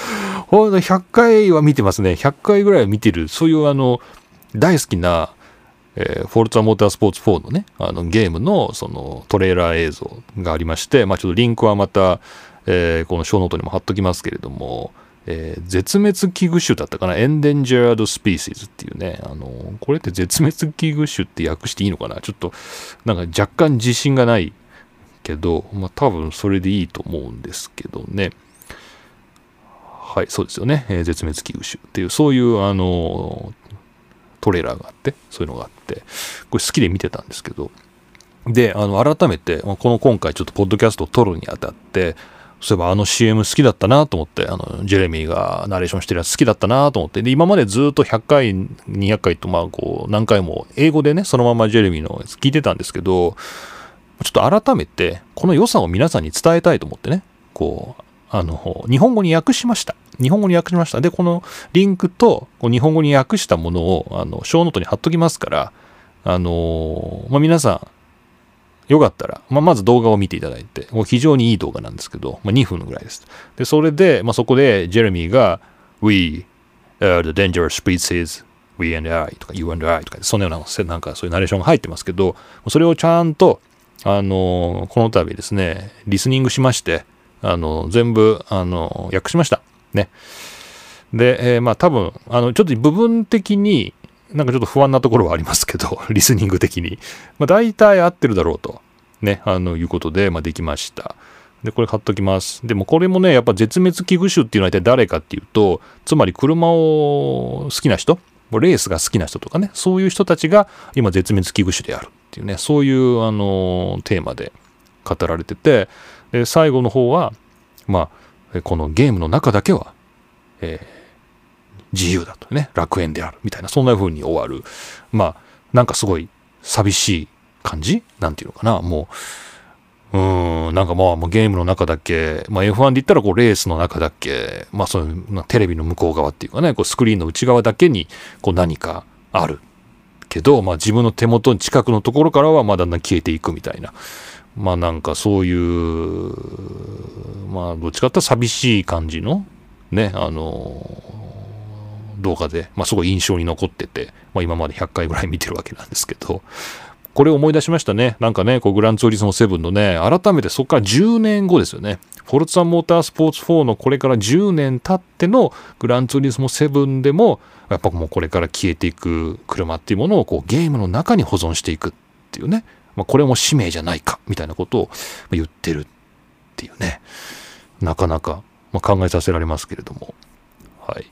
ほんと100回は見てますね。100回ぐらいは見てる、そういうあの、大好きな、えー、フォルツァモータースポーツ4のね、あのゲームのそのトレーラー映像がありまして、まあちょっとリンクはまた、えー、このショーノートにも貼っときますけれども、えー、絶滅危惧種だったかな、エンデンジャードスピーシーズっていうね、あのこれって絶滅危惧種って訳していいのかな？ちょっと、なんか若干自信がないけど、まあ多分それでいいと思うんですけどね。はい、そうですよね。えー、絶滅危惧種っていう、そういう、あのトレーラーがあって、そういうのがあって、これ好きで見てたんですけど、で、あの、改めて、この今回ちょっとポッドキャストを撮るにあたって、そういえばあの CM 好きだったなと思って、あの、ジェレミーがナレーションしてるやつ好きだったなと思って、で、今までずっと100回、200回と、まあ、こう、何回も英語でね、そのままジェレミーのやつ聞いてたんですけど、ちょっと改めて、この良さを皆さんに伝えたいと思ってね、こう、あの、日本語に訳しました。日本語に訳しました。で、このリンクと日本語に訳したものを、あの、ショーノートに貼っときますから、あのまあ、皆さん、よかったら、まあ、まず動画を見ていただいて、もう非常にいい動画なんですけど、まあ、2分ぐらいです。で、それで、まあ、そこで、ジェレミーが、We are the dangerous species, we and I とか You and I とか、そのような、なんかそういうナレーションが入ってますけど、それをちゃんと、あのこの度ですね、リスニングしまして、あの、全部、あの、訳しました。ね。で、えー、まあ多分、あの、ちょっと部分的に、なんかちょっと不安なところはありますけど、リスニング的に。まあ大体合ってるだろうと、ね、あの、いうことで、まあできました。で、これ買っときます。でもこれもね、やっぱ絶滅危惧種っていうのは一体誰かっていうと、つまり車を好きな人、レースが好きな人とかね、そういう人たちが今絶滅危惧種であるっていうね、そういう、あの、テーマで語られてて、で最後の方は、まあ、このゲームの中だけは、えー、自由だとね、楽園であるみたいな、そんな風に終わる。まあ、なんかすごい寂しい感じなんていうのかな、もう、うーん、なんかまあ、もうゲームの中だけ、まあ F1 で言ったらこうレースの中だけ、まあそういう、テレビの向こう側っていうかね、こうスクリーンの内側だけにこう何かあるけど、まあ自分の手元に近くのところからはまあだんだん消えていくみたいな。まあなんかそういう、まあどっちかって寂しい感じの、ね、あの、動画で、まあすごい印象に残ってて、まあ今まで100回ぐらい見てるわけなんですけど、これ思い出しましたね。なんかね、こうグランツーリスモ7のね、改めてそこから10年後ですよね。フォルツァモータースポーツ4のこれから10年経ってのグランツーリスモ7でも、やっぱもうこれから消えていく車っていうものをこうゲームの中に保存していくっていうね。まあ、これも使命じゃないか、みたいなことを言ってるっていうね。なかなか、まあ、考えさせられますけれども。はい。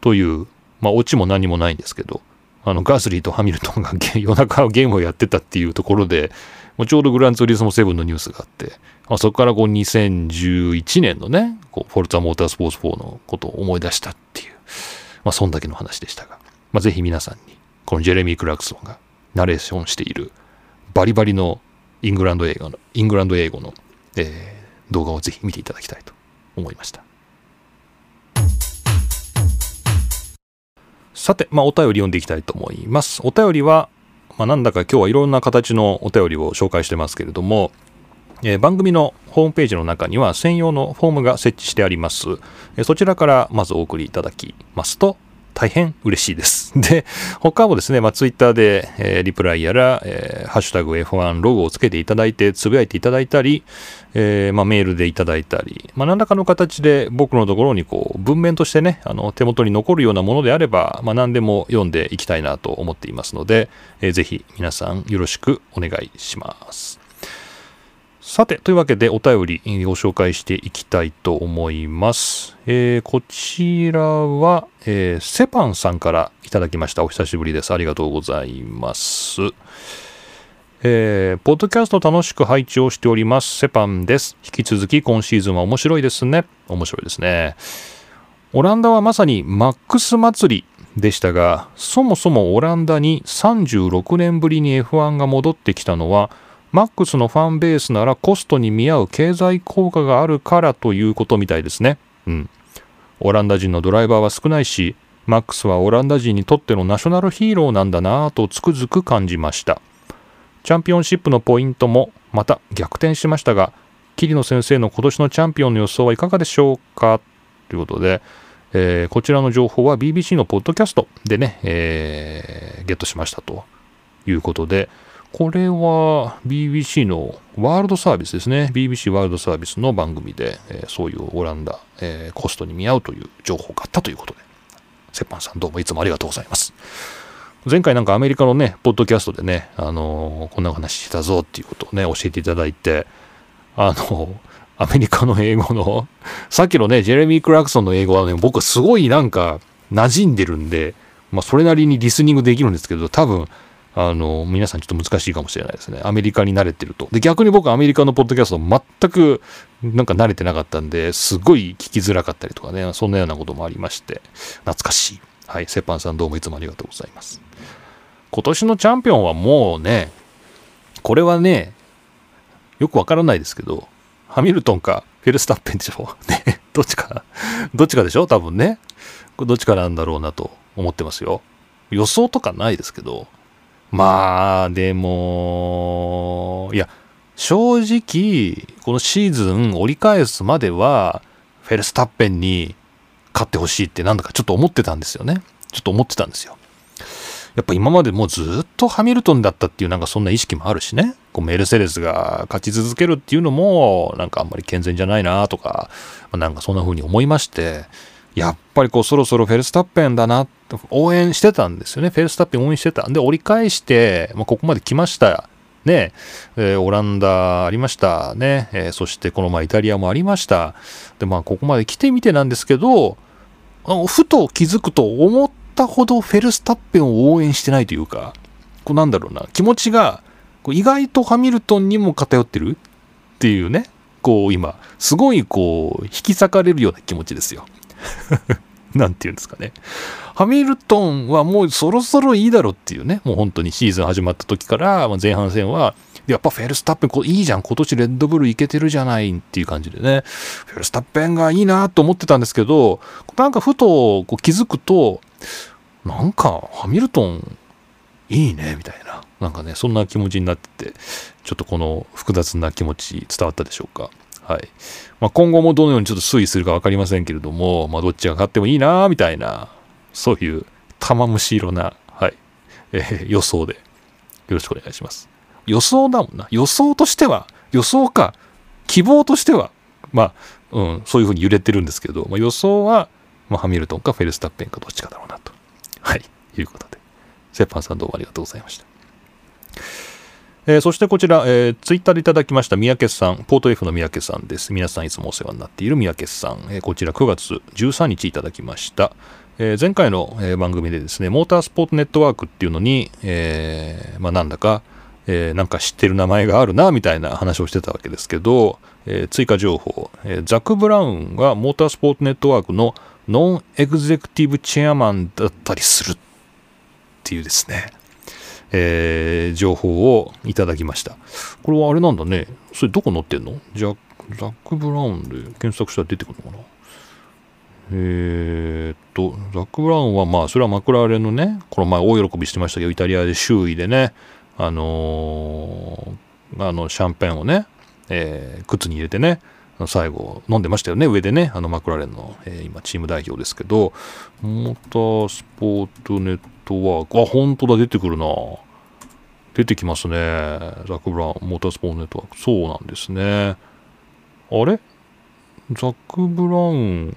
という、まあ、オチも何もないんですけど、あの、ガスリーとハミルトンが夜中ゲームをやってたっていうところで、もうちょうどグランツーリスモ7のニュースがあって、まあ、そこからこう2011年のね、こうフォルツァモータースポーツ4のことを思い出したっていう、まあ、そんだけの話でしたが、まあ、ぜひ皆さんに、このジェレミー・クラクソンがナレーションしているバリバリのイングランド映画の、イングランド英語の、えー、動画をぜひ見ていただきたいと思いました。さて、まあ、お便り読んでいきたいと思います。お便りは、まあ、なんだか今日はいろんな形のお便りを紹介してますけれども、えー、番組のホームページの中には専用のフォームが設置してあります。えー、そちらからまずお送りいただきますと、大変嬉しいです。で、他もですね、まあ、ツイッターで、えー、リプライやら、えー、ハッシュタグ F1 ロゴをつけていただいて、つぶやいていただいたり、えー、まあ、メールでいただいたり、まあ、何らかの形で僕のところにこう、文面としてね、あの、手元に残るようなものであれば、まあ、何でも読んでいきたいなと思っていますので、えー、ぜひ皆さんよろしくお願いします。さて、というわけでお便りご紹介していきたいと思います。えー、こちらは、えー、セパンさんからいただきました。お久しぶりです。ありがとうございます。えー、ポッドキャスト楽しく配置をしております。セパンです。引き続き今シーズンは面白いですね。面白いですね。オランダはまさにマックス祭りでしたが、そもそもオランダに36年ぶりに F1 が戻ってきたのは、マックスのファンベースならコストに見合う経済効果があるからということみたいですね。うん。オランダ人のドライバーは少ないし、マックスはオランダ人にとってのナショナルヒーローなんだなぁとつくづく感じました。チャンピオンシップのポイントもまた逆転しましたが、桐野先生の今年のチャンピオンの予想はいかがでしょうかということで、えー、こちらの情報は BBC のポッドキャストでね、えー、ゲットしましたということで、これは BBC のワールドサービスですね。BBC ワールドサービスの番組で、えー、そういうオランダ、えー、コストに見合うという情報があったということで、セッパンさんどうもいつもありがとうございます。前回なんかアメリカのね、ポッドキャストでね、あのー、こんな話したぞっていうことをね、教えていただいて、あのアメリカの英語の さっきのね、ジェレミー・クラクソンの英語はね、僕すごいなんか馴染んでるんで、まあそれなりにリスニングできるんですけど、多分、あの、皆さんちょっと難しいかもしれないですね。アメリカに慣れてると。で、逆に僕アメリカのポッドキャスト全くなんか慣れてなかったんで、すごい聞きづらかったりとかね、そんなようなこともありまして、懐かしい。はい、セパンさんどうもいつもありがとうございます。今年のチャンピオンはもうね、これはね、よくわからないですけど、ハミルトンかフェルスタッペンでしょ ね、どっちか、どっちかでしょ多分ね。どっちかなんだろうなと思ってますよ。予想とかないですけど、まあ、でも、いや、正直、このシーズン折り返すまでは、フェルスタッペンに勝ってほしいってなんだかちょっと思ってたんですよね。ちょっと思ってたんですよ。やっぱ今までもうずっとハミルトンだったっていうなんかそんな意識もあるしね。こうメルセデスが勝ち続けるっていうのもなんかあんまり健全じゃないなとか、なんかそんな風に思いまして、やっぱりこうそろそろフェルスタッペンだなって、応援してたんですよね。フェルスタッペン応援してた。で、折り返して、まあ、ここまで来ました。ね、えー、オランダありましたね、えー、そしてこの前イタリアもありました。で、まあ、ここまで来てみてなんですけど、ふと気づくと思ったほどフェルスタッペンを応援してないというか、こうなんだろうな、気持ちが意外とハミルトンにも偏ってるっていうね、こう今、すごいこう、引き裂かれるような気持ちですよ。なんて言うんですかね。ハミルトンはもうそろそろいいだろっていうね、もう本当にシーズン始まった時から、ま前半戦は、やっぱフェルスタッペンこういいじゃん、今年レッドブルいけてるじゃないっていう感じでね、フェルスタッペンがいいなと思ってたんですけど、なんかふとこう気づくと、なんかハミルトンいいね、みたいな。なんかね、そんな気持ちになってて、ちょっとこの複雑な気持ち伝わったでしょうか。はい。まあ、今後もどのようにちょっと推移するか分かりませんけれども、まあ、どっちが勝ってもいいなみたいな、そういう玉虫色な、はい、えー、予想でよろしくお願いします。予想だもんな。予想としては、予想か、希望としては、まあ、うん、そういうふうに揺れてるんですけど、まあ、予想は、まあ、ハミルトンかフェルスタッペンかどっちかだろうなと。はい、いうことで。セッパンさんどうもありがとうございました。えー、そしてこちら、えー、ツイッターでいただきました三宅さん、ポート F の三宅さんです。皆さんいつもお世話になっている三宅さん、えー、こちら9月13日いただきました。え、前回の、え、番組でですね、モータースポーツネットワークっていうのに、え、まあ、なんだか、え、なんか知ってる名前があるなみたいな話をしてたわけですけど、え、追加情報、え、ザック・ブラウンがモータースポーツネットワークのノンエグゼクティブチェアマンだったりするっていうですね、えー、情報をいただきました。これはあれなんだね。それどこ載ってんの？じゃザック・ブラウンで検索したら出てくるのかな？えー、っと、ザック・ブラウンはまあ、それはマクラーレンのね、この前大喜びしてましたけど、イタリアで周囲でね、あのー、あの、シャンペンをね、えー、靴に入れてね、最後飲んでましたよね、上でね、あのマクラーレンの、えー、今チーム代表ですけど、モータースポーツネットワーク、あ、本当だ、出てくるな。出てきますね。ザック・ブラウン、モータースポーツネットワーク。そうなんですね。あれ？ザック・ブラウン、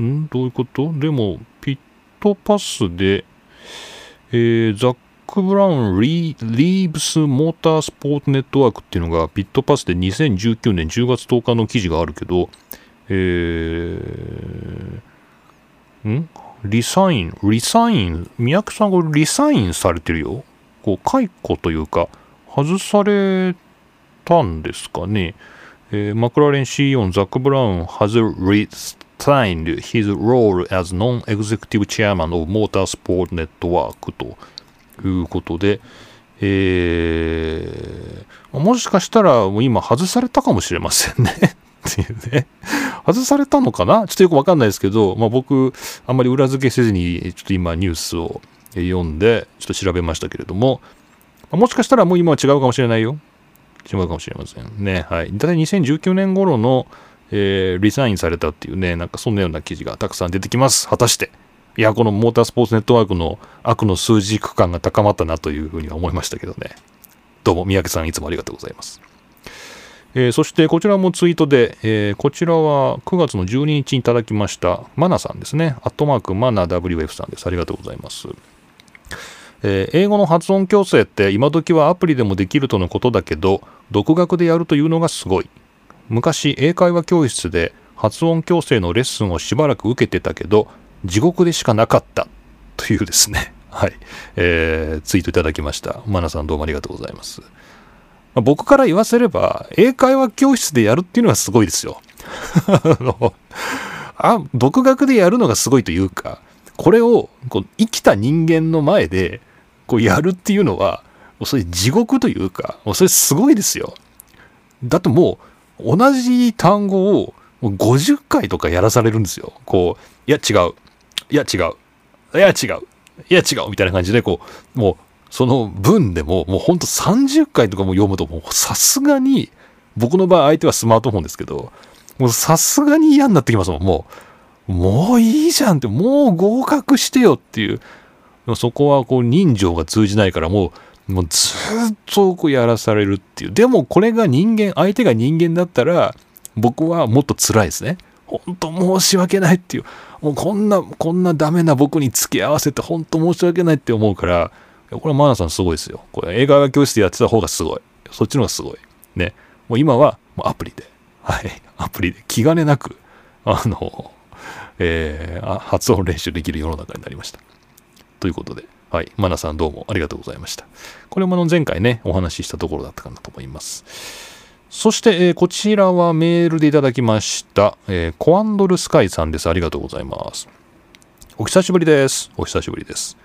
ん？どういうこと？でも、ピットパスで、えー、ザック・ブラウンリリーブス・モータースポーツネットワークっていうのがピットパスで2019年10月10日の記事があるけど、えー、ん？ resign、resign、三宅さんが resign されてるよ。こう、解雇というか、外されたんですかね。えー、マクラーレン CEO のザック・ブラウン has resigned his role as non-executive chairman of Motorsport Network ということで、えー、もしかしたら今外されたかもしれませんねっていうね。外されたのかな？ちょっとよくわかんないですけど、まあ、僕、あんまり裏付けせずに、ちょっと今ニュースを読んで、ちょっと調べましたけれども、もしかしたらもう今は違うかもしれないよ。違うかもしれませんね。はい。だい2019年頃の、えー、リサインされたっていうね、なんかそんなような記事がたくさん出てきます。果たして。いや、このモータースポーツネットワークの悪の数字区間が高まったなというふうには思いましたけどね。どうも、三宅さんいつもありがとうございます。えー、そしてこちらもツイートで、えー、こちらは9月の12日にいただきましたマナさんですね。アットマークマナ WF さんです。ありがとうございます。えー、英語の発音矯正って今時はアプリでもできるとのことだけど、独学でやるというのがすごい。昔、英会話教室で発音矯正のレッスンをしばらく受けてたけど、地獄でしかなかったというですね、はい、えー、ツイートいただきました。マナさんどうもありがとうございます。まあ、僕から言わせれば、英会話教室でやるっていうのがすごいですよ。あ独学でやるのがすごいというか、これをこう生きた人間の前でこうやるっていうのは、もうそれ地獄というか、もうそれすごいですよ。だってもう、同じ単語を50回とかやらされるんですよ。こう、いや違う。いや違う。いや違う。いや違う。みたいな感じで、こう、もう、その文でも、もうほんと30回とかも読むと、もうさすがに、僕の場合相手はスマートフォンですけど、もうさすがに嫌になってきますもん。もう、もういいじゃんって、もう合格してよっていう。そこはこう人情が通じないからもう、もうずっとこうやらされるっていう。でもこれが人間、相手が人間だったら、僕はもっと辛いですね。本当申し訳ないっていう。もうこんな、こんなダメな僕に付き合わせて本当申し訳ないって思うから、これはマナさんすごいですよ。これ映画画教室でやってた方がすごい。そっちの方がすごい。ね。もう今はもうアプリで。はい。アプリで気兼ねなく、あの、えー、発音練習できる世の中になりました。ということで、はい。マナさんどうもありがとうございました。これもあの前回ね、お話ししたところだったかなと思います。そして、えー、こちらはメールでいただきました。えー、コアンドルスカイさんです。ありがとうございます。お久しぶりです。お久しぶりです。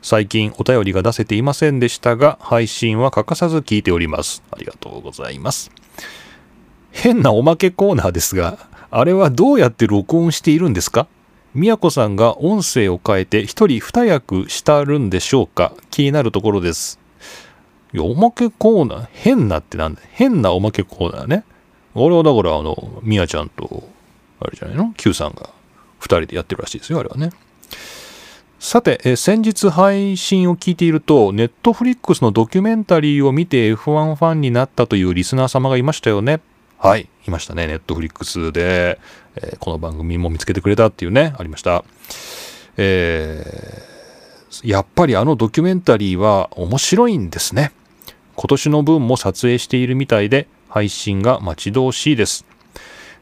最近お便りが出せていませんでしたが、配信は欠かさず聞いております。ありがとうございます。変なおまけコーナーですが、あれはどうやって録音しているんですか？宮子さんが音声を変えて一人二役したるんでしょうか？気になるところです。いや、おまけコーナー、変なってなんだ？変なおまけコーナーね。俺はだから、あの、みやちゃんと、あれじゃないの ?Q さんが二人でやってるらしいですよ、あれはね。さて、え先日配信を聞いていると、ネットフリックスのドキュメンタリーを見て F1 ファンになったというリスナー様がいましたよね。はい、いましたね。ネットフリックスで、えー、この番組も見つけてくれたっていうね、ありました。えー、やっぱりあのドキュメンタリーは面白いんですね。今年の分も撮影しているみたいで、配信が待ち遠しいです。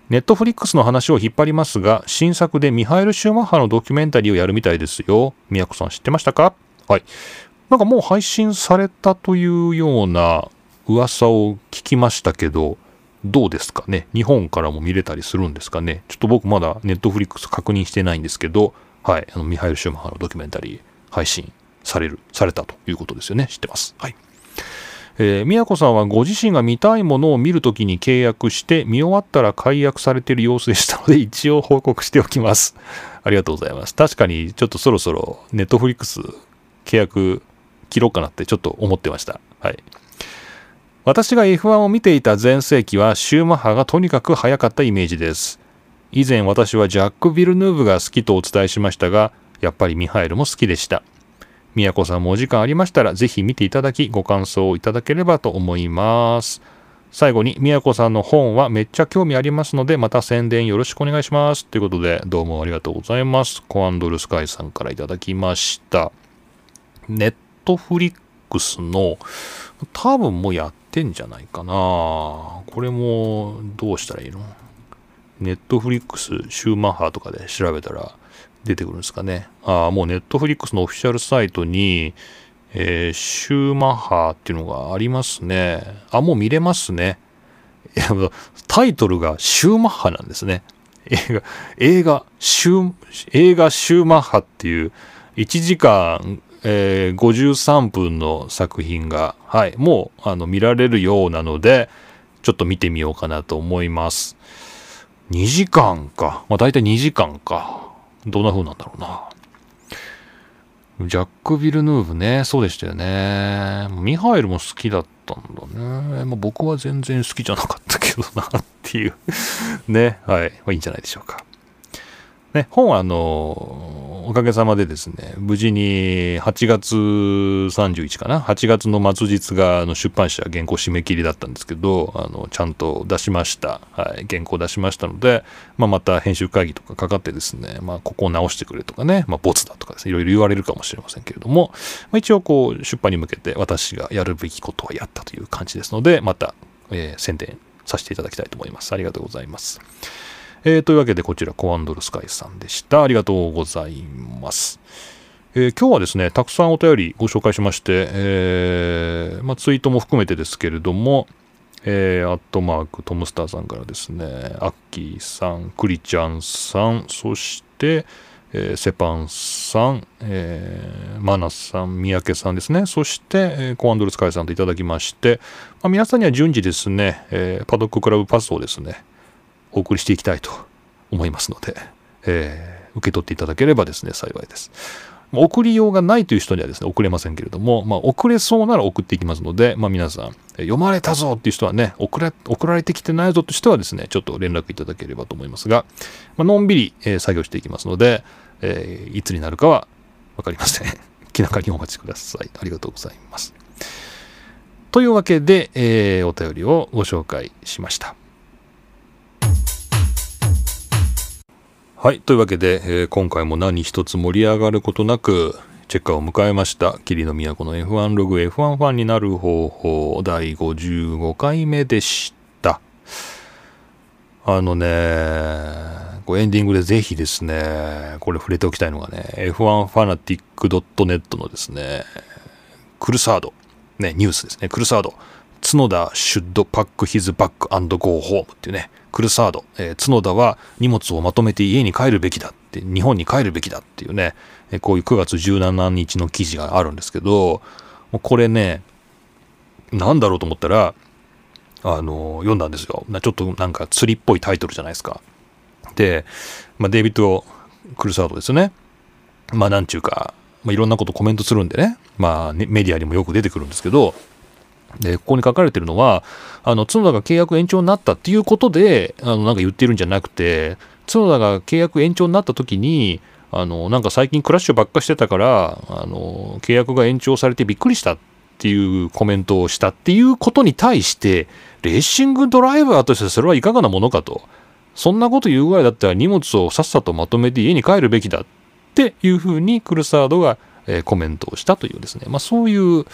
ネットフリックスの話を引っ張りますが、新作でミハエル・シューマッハのドキュメンタリーをやるみたいですよ。宮子さん知ってましたか？はい。なんかもう配信されたというような噂を聞きましたけど、どうですかね？日本からも見れたりするんですかね？ちょっと僕まだネットフリックス確認してないんですけど、はい、あのミハイル・シューマッハのドキュメンタリー配信される、されたということですよね？知ってます？はい。えー、宮子さんはご自身が見たいものを見るときに契約して見終わったら解約されている様子でしたので一応報告しておきます。ありがとうございます。確かにちょっとそろそろネットフリックス契約切ろうかなってちょっと思ってました。はい。私が F1 を見ていた前世紀はシューマッハがとにかく速かったイメージです。以前私はジャック・ビルヌーブが好きとお伝えしましたが、やっぱりミハエルも好きでした。宮子さんもお時間ありましたら、ぜひ見ていただき、ご感想をいただければと思います。最後に、宮子さんの本はめっちゃ興味ありますので、また宣伝よろしくお願いします。ということで、どうもありがとうございます。コアンドルスカイさんからいただきました。ネットフリックスの、多分もうやってんじゃないかな。これも、どうしたらいいの？ネットフリックス、シューマッハとかで調べたら、出てくるんですかね。ああ、もうネットフリックスのオフィシャルサイトに、えー、シューマッハっていうのがありますね。あ、もう見れますね。いやタイトルがシューマッハなんですね。映画、映画、シュー、映画シューマッハっていう1時間、えー、53分の作品が、はい、もうあの見られるようなので、ちょっと見てみようかなと思います。2時間か。まあ大体2時間か。どんな風なんだろうな。ジャック・ビルヌーブね、そうでしたよね。ミハエルも好きだったんだね。まあ、僕は全然好きじゃなかったけどなっていうね、はい。まあ、いいんじゃないでしょうか。ね、本はあのおかげさまでですね、無事に8月31かな、8月の末日があの出版社原稿締め切りだったんですけど、あのちゃんと出しました、はい、原稿出しましたので、まあ、また編集会議とかかかってですね、まあ、ここを直してくれとかね、まあ、ボツだとかですね、いろいろ言われるかもしれませんけれども、まあ、一応こう出版に向けて私がやるべきことはやったという感じですので、また、えー、宣伝させていただきたいと思います。ありがとうございます。えー、というわけでこちらコアンドルスカイさんでした。ありがとうございます。えー、今日はですね、たくさんお便りご紹介しまして、えー、まあ、ツイートも含めてですけれども、えー、アットマーク、トムスターさんからですね、アッキーさん、クリちゃんさん、そして、えー、セパンさん、えー、マナさん、三宅さんですね、そして、えー、コアンドルスカイさんといただきまして、まあ、皆さんには順次ですね、えー、パドッククラブパスをですね、お送りしていきたいと思いますので、えー、受け取っていただければですね、幸いです。送りようがないという人にはですね、送れませんけれども、まあ、送れそうなら送っていきますので、まあ、皆さん、読まれたぞっていう人はね、送ら送られてきてないぞという人はですね、ちょっと連絡いただければと思いますが、まあのんびり、えー、作業していきますので、えー、いつになるかは分かりません。気長にお待ちください。ありがとうございます。というわけで、えー、お便りをご紹介しました。はい。というわけで、えー、今回も何一つ盛り上がることなく、チェッカーを迎えました。霧の都の F1 ログ F1 ファンになる方法第55回目でした。あのね、こエンディングでぜひですね、これ触れておきたいのがね、F1fanatic.net のですね、クルサード、ね、ニュースですね、クルサード、角田シュッドパックヒズバックゴーホームっていうね、クルサード、えー、角田は荷物をまとめて家に帰るべきだって、日本に帰るべきだっていうね、えこういう9月17日の記事があるんですけど、もうこれね、なんだろうと思ったら、あの、読んだんですよ。ちょっとなんか釣りっぽいタイトルじゃないですか。で、まあ、デイビッド・クルサードですね。まあ、なんちゅうか、まあ、いろんなことコメントするんでね、まあ、メディアにもよく出てくるんですけど、で、ここに書かれてるのは、あの、角田が契約延長になったっていうことで、あの、なんか言ってるんじゃなくて、角田が契約延長になった時に、あの、なんか最近クラッシュばっかしてたから、あの、契約が延長されてびっくりしたっていうコメントをしたっていうことに対して、レーシングドライバーとしてそれはいかがなものかと。そんなこと言うぐらいだったら荷物をさっさとまとめて家に帰るべきだっていうふうにクルサードが、え、コメントをしたというですね、まあそういう、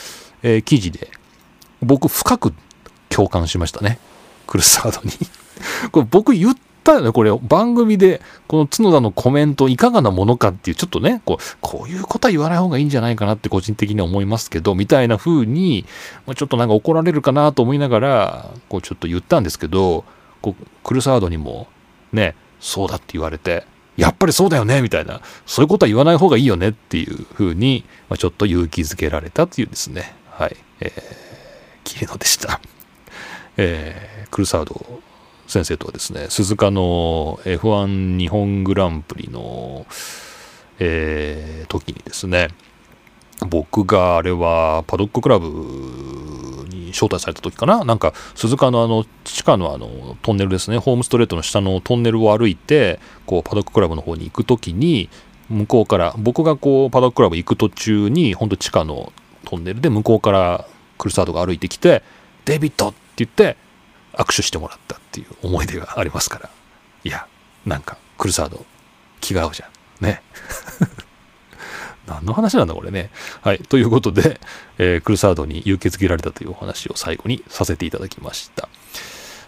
え、記事で、僕深く共感しましたね。クルサードに。これ僕言ったよね、これ、番組で、この角田のコメントいかがなものかっていう、ちょっとね、こう、こういうことは言わない方がいいんじゃないかなって個人的には思いますけど、みたいな風に、ま、ちょっとなんか怒られるかなと思いながら、こう、ちょっと言ったんですけど、こう、クルサードにも、ね、そうだって言われて、やっぱりそうだよねみたいな、そういうことは言わない方がいいよねっていう風に、ま、ちょっと勇気づけられたというですね、はい、えー、桐野でした。えー、クルサード先生とはですね、鈴鹿の F1 日本グランプリの、えー、時にですね、僕があれはパドッククラブに招待された時かななんか鈴鹿のあの地下のあのトンネルですねホームストレートの下のトンネルを歩いてこうパドッククラブの方に行く時に向こうから僕がこうパドッククラブ行く途中にほんと地下のトンネルで向こうからクルサードが歩いてきて「デビット!」って言って握手してもらったっていう思い出がありますから。いやなんかクルサード気が合うじゃん。ね。何の話なんだこれね。はいということで、えー、クルサードに勇気づけられたというお話を最後にさせていただきました。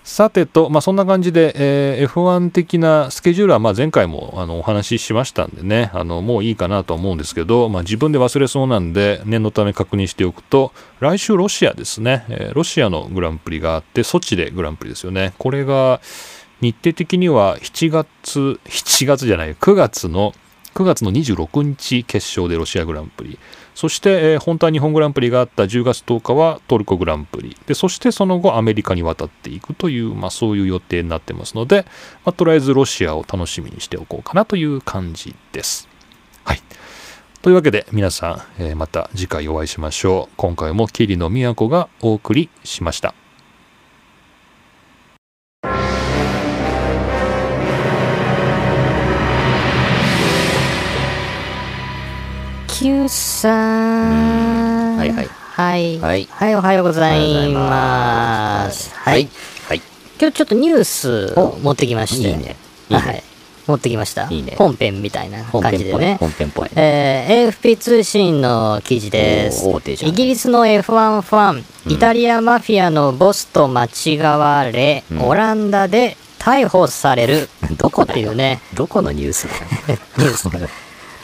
さてと、まあ、そんな感じで、えー、F1 的なスケジュールは、まあ、前回もあのお話ししましたんでね、あのもういいかなと思うんですけど、まあ、自分で忘れそうなんで、念のため確認しておくと、来週ロシアですね、えー、ロシアのグランプリがあって、ソチでグランプリですよね。これが、日程的には7月、7月じゃない、9月の、9月の26日決勝でロシアグランプリ。そして、えー、本当は日本グランプリがあった10月10日はトルコグランプリでそしてその後アメリカに渡っていくという、まあ、そういう予定になってますので、まあ、とりあえずロシアを楽しみにしておこうかなという感じです。はいというわけで皆さん、えー、また次回お会いしましょう。今回も桐野都がお送りしました。Q さん。はいはい。はい。はい。はい、おはようございます。はい。はい。今日ちょっとニュースを持ってきまして。いいね。いいねはい。持ってきました。いいね。本編みたいな感じでね。本編っぽい。えー、AFP 通信の記事です。イギリスの F1 ファン、イタリアマフィアのボスと間違われ、オランダで逮捕される。どこっていうね。どこのニュースニュース。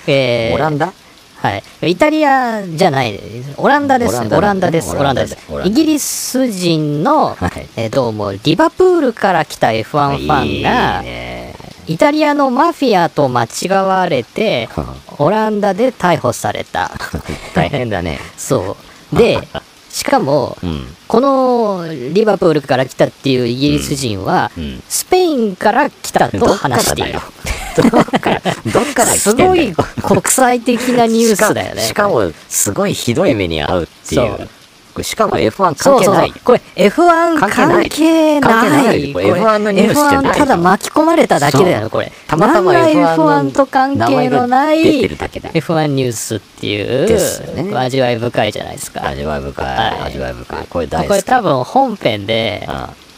えー、オランダはい。イタリアじゃない、オランダです。オランダです。オランダです。イギリス人の、はい、えどうも、リバプールから来た F1 ファンが、イタリアのマフィアと間違われて、オランダで逮捕された。大変だね。そう。で、しかも、うん、このリバプールから来たっていうイギリス人は、うんうん、スペインから来たと話している。どっから、どっからすごい国際的なニュースだよね。しかも、すごいひどい目に遭うっていう。しかも F1 関係ない。これ F1 関係ない。関係ない。F1 のニュースじゃない。ただ巻き込まれただけだよ、これ。たまたま F1 と関係のない F1 ニュースっていう、ですね、味わい深いじゃないですか。味わい深い。味わい深い。これ大好き。これ多分本編で、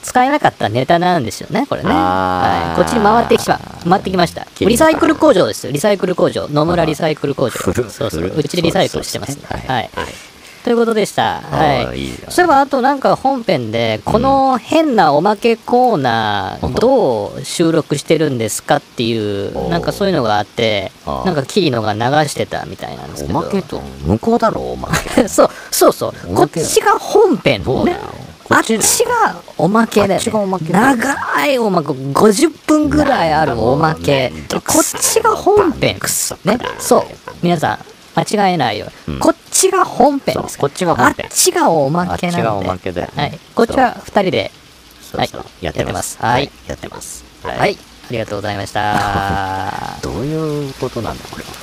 使えなかったネタなんですよね、これね。はい、こっちに回ってきた、回ってきました。リサイクル工場ですよ、リサイクル工場。野村リサイクル工場。そうそう、うちでリサイクルしてます、ね。はい。ということでした。はい。そういえば、あとなんか本編で、この変なおまけコーナー、どう収録してるんですかっていう、なんかそういうのがあって、なんか桐野が流してたみたいなんですけど。おまけと、向こうだろ、おまけ。そう、そうそう。こっちが本編ね。あっちがおまけで、ね、長いおまけ。50分ぐらいあるおまけ。こっちが本編ね。そう。皆さん間違えないよ、うん、こっちが本編ですこっちが本編。あっちがおまけなんで。あっちがおまけで、はい、こっちは2人で。はい、やってます。はい、やってます。はい、ありがとうございました。どういうことなんだこれは